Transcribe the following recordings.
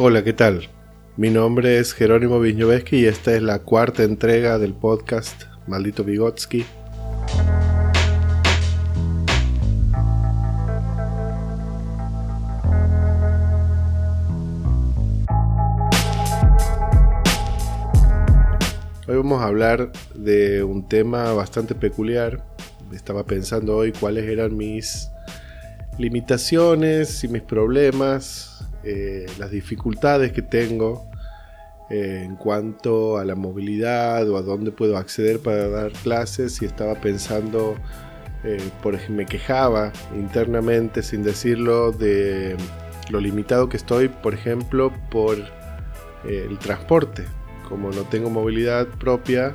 Hola, ¿qué tal? Mi nombre es Jerónimo Viñoveski y esta es la cuarta entrega del podcast Maldito Vygotsky. Hoy vamos a hablar de un tema bastante peculiar. Estaba pensando hoy cuáles eran mis limitaciones y mis problemas, eh, las dificultades que tengo eh, en cuanto a la movilidad o a dónde puedo acceder para dar clases y estaba pensando, eh, por ejemplo, me quejaba internamente sin decirlo de lo limitado que estoy, por ejemplo, por el transporte como no tengo movilidad propia,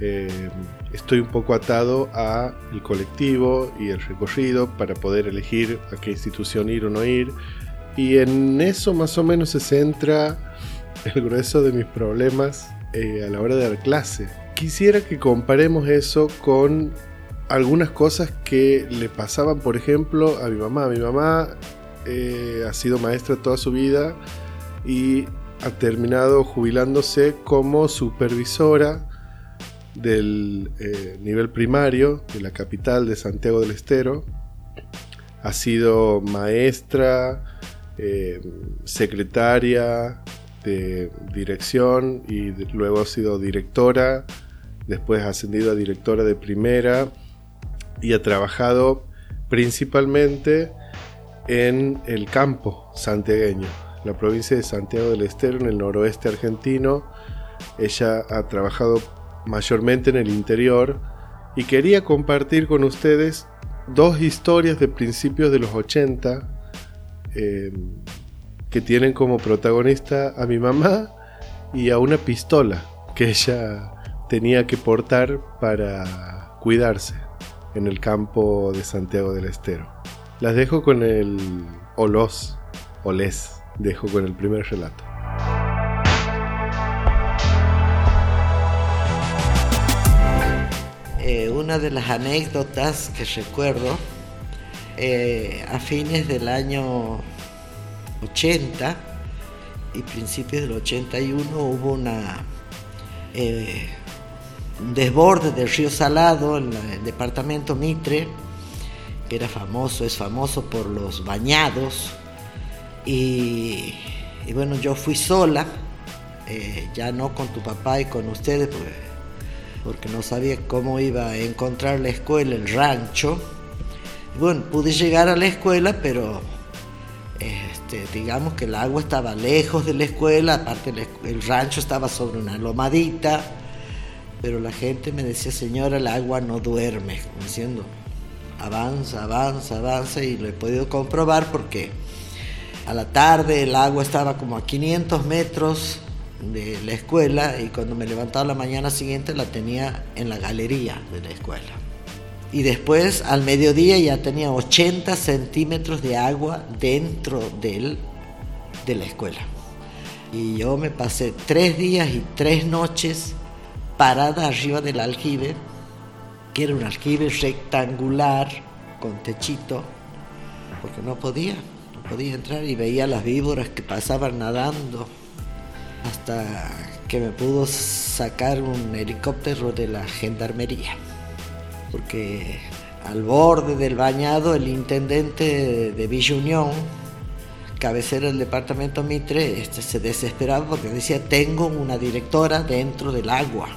eh, estoy un poco atado a el colectivo y el recorrido para poder elegir a qué institución ir o no ir. Y en eso más o menos se centra el grueso de mis problemas eh, a la hora de dar clase. Quisiera que comparemos eso con algunas cosas que le pasaban, por ejemplo, a mi mamá. Mi mamá eh, ha sido maestra toda su vida y ha terminado jubilándose como supervisora del eh, nivel primario de la capital de Santiago del Estero. Ha sido maestra, eh, secretaria de dirección y luego ha sido directora, después ha ascendido a directora de primera y ha trabajado principalmente en el campo santiagueño la provincia de Santiago del Estero, en el noroeste argentino. Ella ha trabajado mayormente en el interior y quería compartir con ustedes dos historias de principios de los 80 eh, que tienen como protagonista a mi mamá y a una pistola que ella tenía que portar para cuidarse en el campo de Santiago del Estero. Las dejo con el olos, olés dejo con el primer relato. Eh, una de las anécdotas que recuerdo, eh, a fines del año 80 y principios del 81 hubo una, eh, un desborde del río Salado en el departamento Mitre, que era famoso, es famoso por los bañados, y, bueno, yo fui sola, eh, ya no con tu papá y con ustedes, porque, no sabía cómo iba a encontrar la escuela, el rancho. Bueno, pude llegar a la escuela, pero este, digamos que el agua estaba lejos de la escuela, aparte el, rancho estaba sobre una lomadita, pero la gente me decía, señora, el agua no duerme, diciendo, avanza, avanza, avanza, y lo he podido comprobar porque a la tarde el agua estaba como a 500 metros de la escuela y cuando me levantaba la mañana siguiente la tenía en la galería de la escuela. Y después al mediodía ya tenía 80 centímetros de agua dentro de la escuela. Y yo me pasé tres días y tres noches parada arriba del aljibe, que era un aljibe rectangular con techito, porque no podía podía entrar y veía las víboras que pasaban nadando hasta que me pudo sacar un helicóptero de la gendarmería. Porque al borde del bañado el intendente de Villa Unión, cabecera del departamento Mitre, este, se desesperaba porque decía, tengo una directora dentro del agua.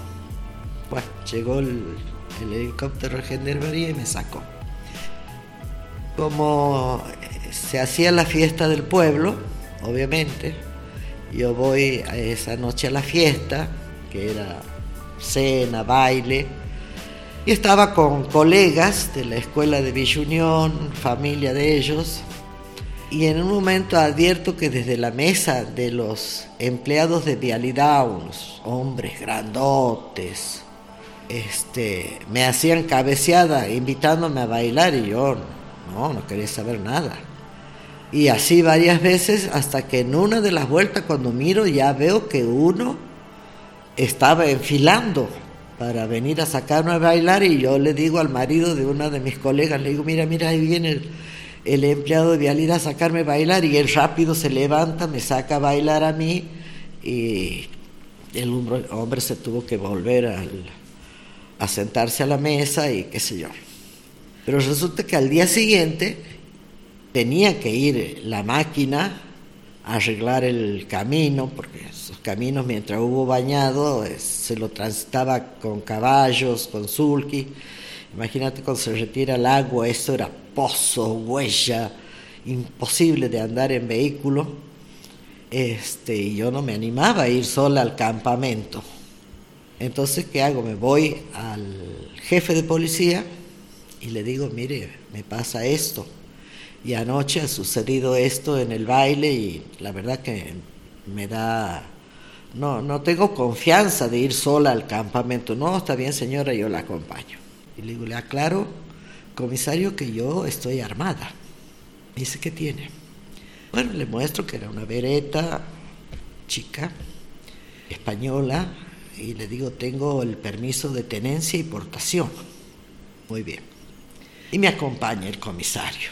Bueno, llegó el, el helicóptero de gendarmería y me sacó. Como se hacía la fiesta del pueblo, obviamente. Yo voy a esa noche a la fiesta, que era cena, baile, y estaba con colegas de la escuela de Villa Unión, familia de ellos, y en un momento advierto que desde la mesa de los empleados de vialidad, unos hombres grandotes, este, me hacían cabeceada invitándome a bailar y yo no, no quería saber nada. Y así varias veces hasta que en una de las vueltas cuando miro ya veo que uno estaba enfilando para venir a sacarme a bailar y yo le digo al marido de una de mis colegas, le digo, mira, mira, ahí viene el empleado de vialidad a sacarme a bailar y él rápido se levanta, me saca a bailar a mí y el hombre, se tuvo que volver a sentarse a la mesa y qué sé yo. Pero resulta que al día siguiente tenía que ir la máquina a arreglar el camino, porque caminos mientras hubo bañado eh, se lo transitaba con caballos, con sulky. Imagínate cuando se retira el agua, eso era pozo, huella, imposible de andar en vehículo. Este, y yo no me animaba a ir sola al campamento. Entonces, ¿qué hago? Me voy al jefe de policía y le digo, mire, me pasa esto. Y anoche ha sucedido esto en el baile y la verdad que me da... No, no tengo confianza de ir sola al campamento. No, está bien señora, yo la acompaño. Y le digo, le aclaro, comisario, que yo estoy armada. Dice, ¿qué tiene? Bueno, le muestro que era una vereta chica, española, y le digo, tengo el permiso de tenencia y portación. Muy bien. Y me acompaña el comisario.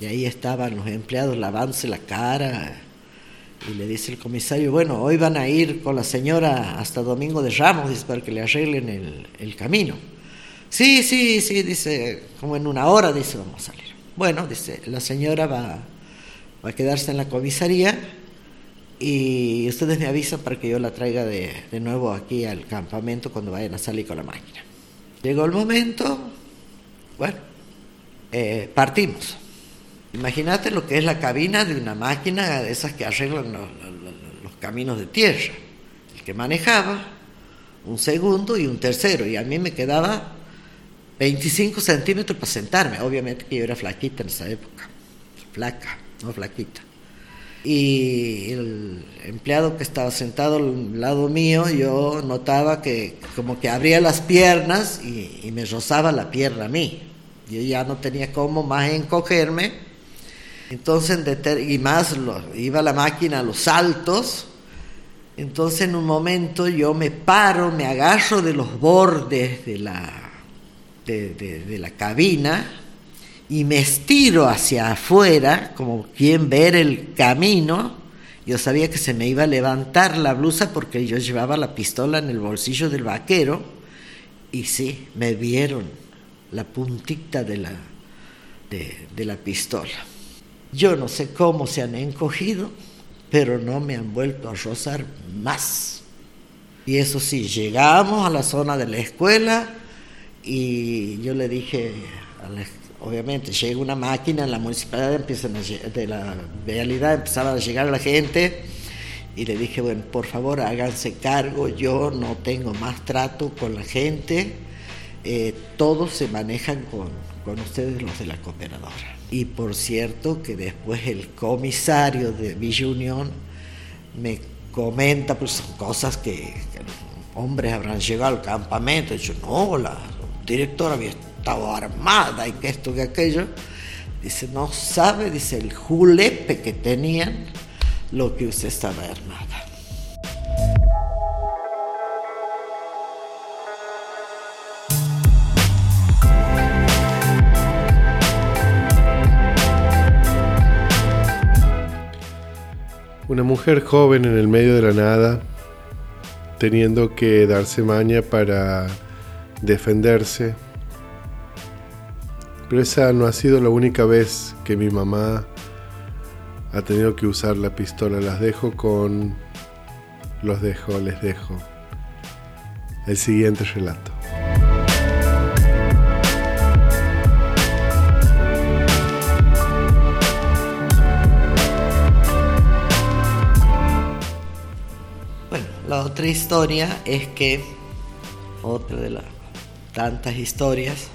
Y ahí estaban los empleados lavándose la cara. Y le dice el comisario, bueno, hoy van a ir con la señora hasta Domingo de Ramos, dice, para que le arreglen el, el camino. Sí, sí, sí, dice, como en una hora, dice, vamos a salir. Bueno, dice, la señora va, va a quedarse en la comisaría y ustedes me avisan para que yo la traiga de, de nuevo aquí al campamento cuando vayan a salir con la máquina. Llegó el momento, bueno, eh, partimos. Imagínate lo que es la cabina de una máquina de esas que arreglan los, caminos de tierra. El que manejaba, un segundo y un tercero, y a mí me quedaba 25 centímetros para sentarme. Obviamente que yo era flaquita en esa época, flaca, no flaquita. Y el empleado que estaba sentado al lado mío, yo notaba que como que abría las piernas y, y me rozaba la pierna a mí. Yo ya no tenía cómo más encogerme. Entonces, y más iba la máquina a los saltos. Entonces, en un momento yo me paro, me agarro de los bordes de la, de, la cabina y me estiro hacia afuera, como quien ver el camino. Yo sabía que se me iba a levantar la blusa porque yo llevaba la pistola en el bolsillo del vaquero. Y sí, me vieron la puntita de la, de, la pistola. Yo no sé cómo se han encogido, pero no me han vuelto a rozar más. Y eso sí, llegamos a la zona de la escuela y yo le dije, obviamente, llega una máquina, en la municipalidad empiezan de la realidad empezaba a llegar la gente y le dije, bueno, por favor háganse cargo, yo no tengo más trato con la gente eh, todos se manejan con, con ustedes los de la cooperadora. Y por cierto que después el comisario de Villa Unión me comenta pues cosas que, hombres habrán llegado al campamento. Y dicho no la directora había estado armada y que esto que aquello dice no sabe dice el julepe que tenían lo que usted estaba armada Una mujer joven en el medio de la nada, teniendo que darse maña para defenderse. Pero esa no ha sido la única vez que mi mamá ha tenido que usar la pistola. Las dejo con... Los dejo, les dejo. El siguiente relato. Otra historia es que, otra de las tantas historias,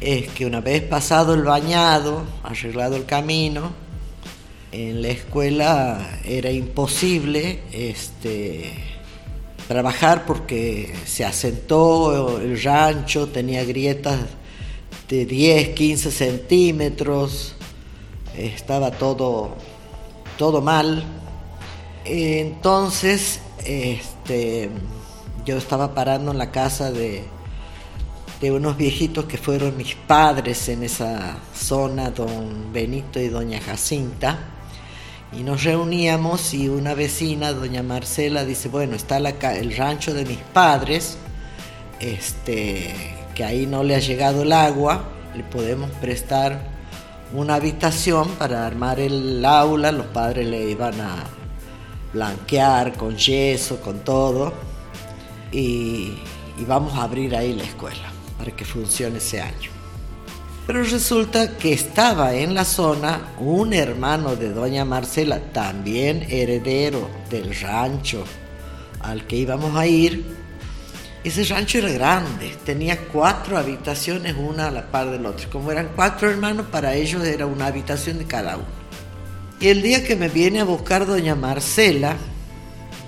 es que una vez pasado el bañado, arreglado el camino, en la escuela era imposible este, trabajar porque se asentó el rancho, tenía grietas de 10, 15 centímetros, estaba todo, todo mal. Entonces este, yo estaba parando en la casa de, de unos viejitos que fueron mis padres en esa zona, don Benito y doña Jacinta. Y nos reuníamos y una vecina, doña Marcela, dice, bueno, está el rancho de mis padres, este, que ahí no le ha llegado el agua, le podemos prestar una habitación para armar el aula, los padres le iban a blanquear con yeso, con todo, y, vamos a abrir ahí la escuela para que funcione ese año. Pero resulta que estaba en la zona un hermano de doña Marcela, también heredero del rancho al que íbamos a ir. Ese rancho era grande, tenía cuatro habitaciones, una a la par del otro. Como eran cuatro hermanos, para ellos era una habitación de cada uno. Y el día que me viene a buscar doña Marcela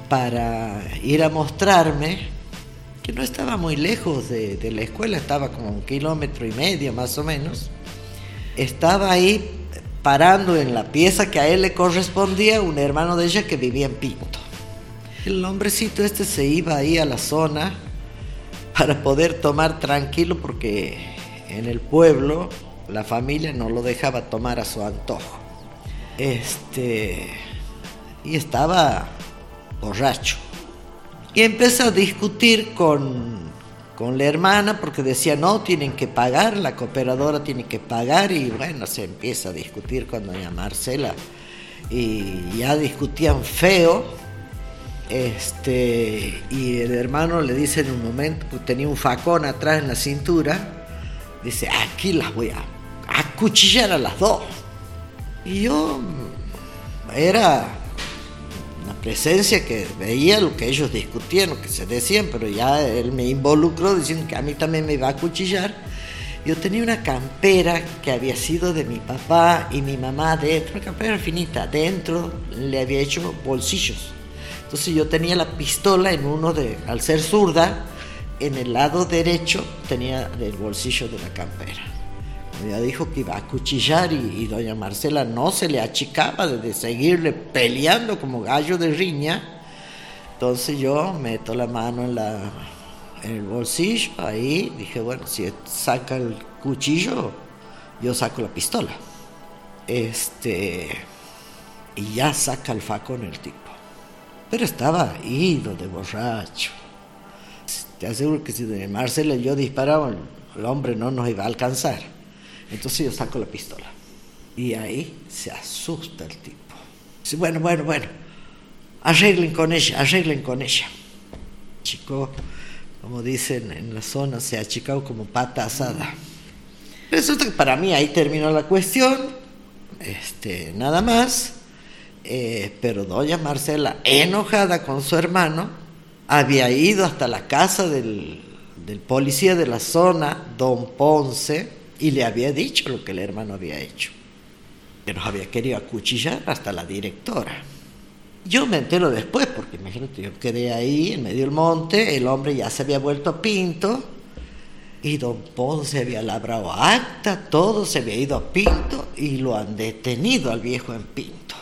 para ir a mostrarme, no estaba muy lejos de, la escuela, estaba como un kilómetro y medio más o menos. Estaba ahí parando en la pieza que a él le correspondía un hermano de ella que vivía en Pinto. El hombrecito este se iba ahí a la zona para poder tomar tranquilo porque en el pueblo la familia no lo dejaba tomar a su antojo. Este y estaba borracho. Y empezó a discutir con, la hermana porque decía, no, tienen que pagar, la cooperadora tiene que pagar y bueno, se empieza a discutir con doña Marcela y ya discutían feo. Este, y el hermano le dice en un momento, que tenía un facón atrás en la cintura, dice, aquí las voy a acuchillar a las dos. Y yo era presencia que veía lo que ellos discutían, lo que se decían, pero ya él me involucró diciendo que a mí también me iba a cuchillar. Yo tenía una campera que había sido de mi papá y mi mamá dentro, una campera finita, dentro le había hecho bolsillos. Entonces yo tenía la pistola en uno de, al ser zurda, en el lado derecho tenía el bolsillo de la campera. Ella dijo que iba a cuchillar y, doña Marcela no se le achicaba de seguirle peleando como gallo de riña. Entonces yo meto la mano en, la, en el bolsillo, ahí dije, bueno, si saca el cuchillo, yo saco la pistola. Este, y ya saca el facón el tipo. Pero estaba ido de borracho. Te aseguro que si doña Marcela y yo disparaba, el hombre no nos iba a alcanzar. Entonces yo saco la pistola. Y ahí se asusta el tipo. Dice, bueno, bueno, bueno, arreglen con ella, arreglen con ella. Chico, como dicen en la zona, se ha achicado como pata asada. Resulta para mí ahí terminó la cuestión, este, nada más. Eh, pero doña Marcela, enojada con su hermano, había ido hasta la casa del, del policía de la zona, don Ponce, y le había dicho lo que el hermano había hecho. Que nos había querido acuchillar hasta la directora. Yo me entero después, porque imagínate, yo quedé ahí en medio del monte, el hombre ya se había vuelto a Pinto, y don Ponce había labrado acta, todo se había ido a Pinto y lo han detenido al viejo en Pinto.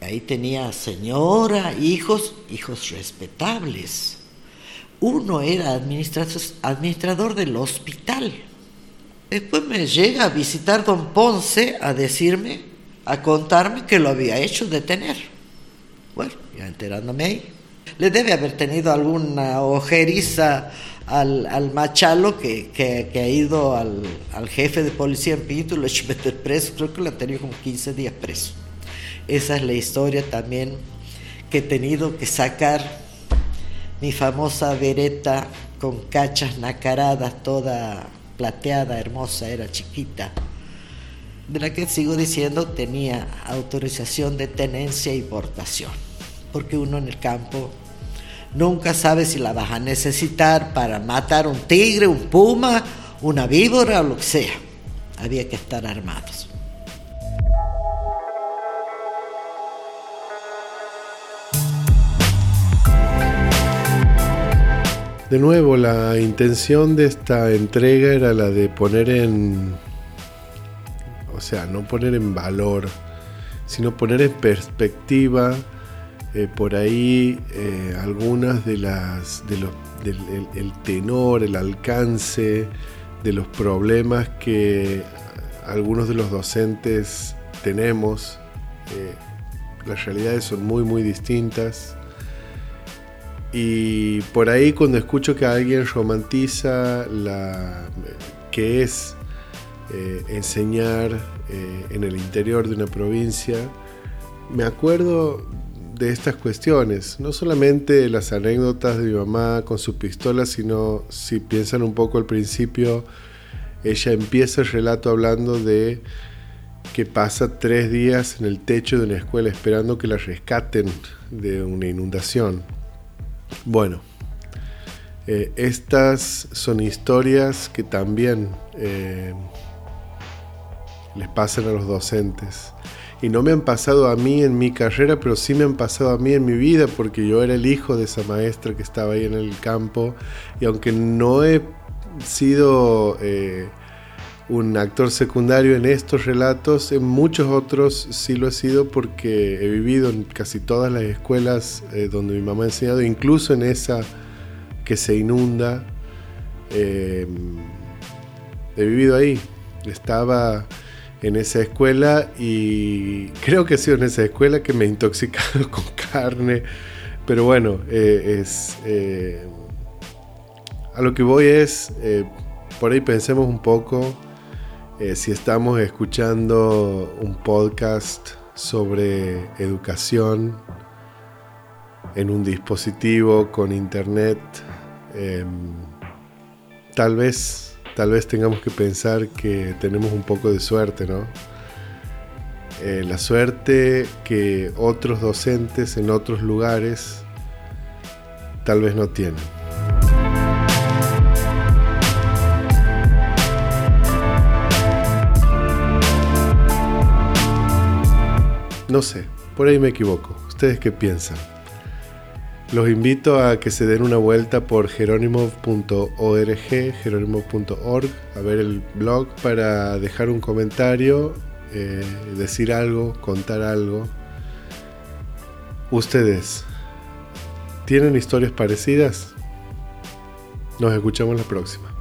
Ahí tenía señora, hijos, hijos respetables. Uno era administrador del hospital Después me llega a visitar don Ponce a decirme, a contarme que lo había hecho detener. Bueno, ya enterándome ahí. Le debe haber tenido alguna ojeriza al, al machalo que, que, ha ido al, al, jefe de policía en Pinto y lo ha hecho meter preso. Creo que lo ha tenido como 15 días preso. Esa es la historia también que he tenido que sacar mi famosa vereta con cachas nacaradas toda plateada, hermosa, era chiquita, de la que sigo diciendo tenía autorización de tenencia y portación, porque uno en el campo nunca sabe si la vas a necesitar para matar un tigre, un puma, una víbora o lo que sea. Había que estar armados. De nuevo, la intención de esta entrega era la de poner en, o sea, no poner en valor, sino poner en perspectiva eh, por ahí eh, algunas de las, del el tenor, el alcance de los problemas que algunos de los docentes tenemos. Eh, las realidades son muy, muy distintas. Y por ahí cuando escucho que alguien romantiza la que es eh, enseñar eh, en el interior de una provincia, me acuerdo de estas cuestiones, no solamente las anécdotas de mi mamá con su pistola, sino si piensan un poco al principio, ella empieza el relato hablando de que pasa tres días en el techo de una escuela esperando que la rescaten de una inundación. Bueno, eh, estas son historias que también eh, les pasan a los docentes. Y no me han pasado a mí en mi carrera, pero sí me han pasado a mí en mi vida, porque yo era el hijo de esa maestra que estaba ahí en el campo. Y aunque no he sido eh, un actor secundario en estos relatos, en muchos otros sí lo he sido porque he vivido en casi todas las escuelas eh, donde mi mamá ha enseñado, incluso en esa que se inunda. Eh, he vivido ahí. Estaba en esa escuela y creo que ha sido en esa escuela que me he intoxicado con carne. Pero bueno, eh, a lo que voy es, por ahí pensemos un poco si estamos escuchando un podcast sobre educación en un dispositivo con internet, em, tal vez tal vez tengamos que pensar que tenemos un poco de suerte, ¿no? Eh, la suerte que otros docentes en otros lugares tal vez no tienen. No sé, por ahí me equivoco. ¿Ustedes qué piensan? Los invito a que se den una vuelta por jerónimo.org, jerónimo.org, a ver el blog para dejar un comentario, eh, decir algo, contar algo. ¿Ustedes tienen historias parecidas? Nos escuchamos la próxima.